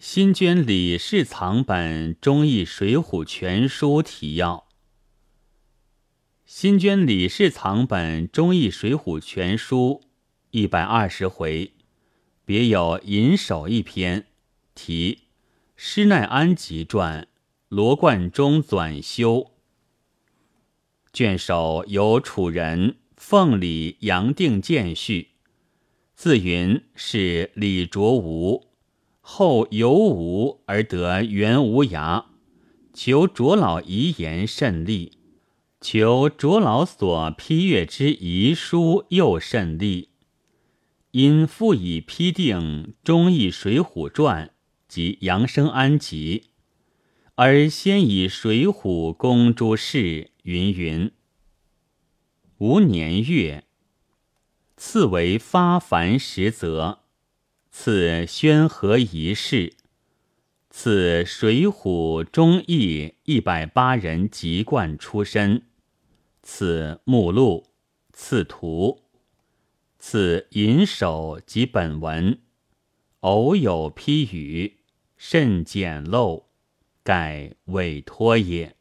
新捐李氏藏本《忠义水浒全书》提要：新捐李氏藏本《忠义水浒全书》一百二十回，别有银首一篇，题《施耐庵集传》，罗贯中纂修。卷首由楚人奉礼杨定见序，字云是李卓吾。后由无而得元无涯，求卓老遗言甚利，求卓老所批阅之遗书又甚利，因复以批定《忠义水浒传》及《杨生安集》，而先以《水浒》公诸事云云。吾年月，次为发凡实则。赐宣和仪式，赐《水浒》忠义一百八人籍贯出身，赐目录，赐图，赐银首及本文，偶有批语，甚简陋，盖委托也。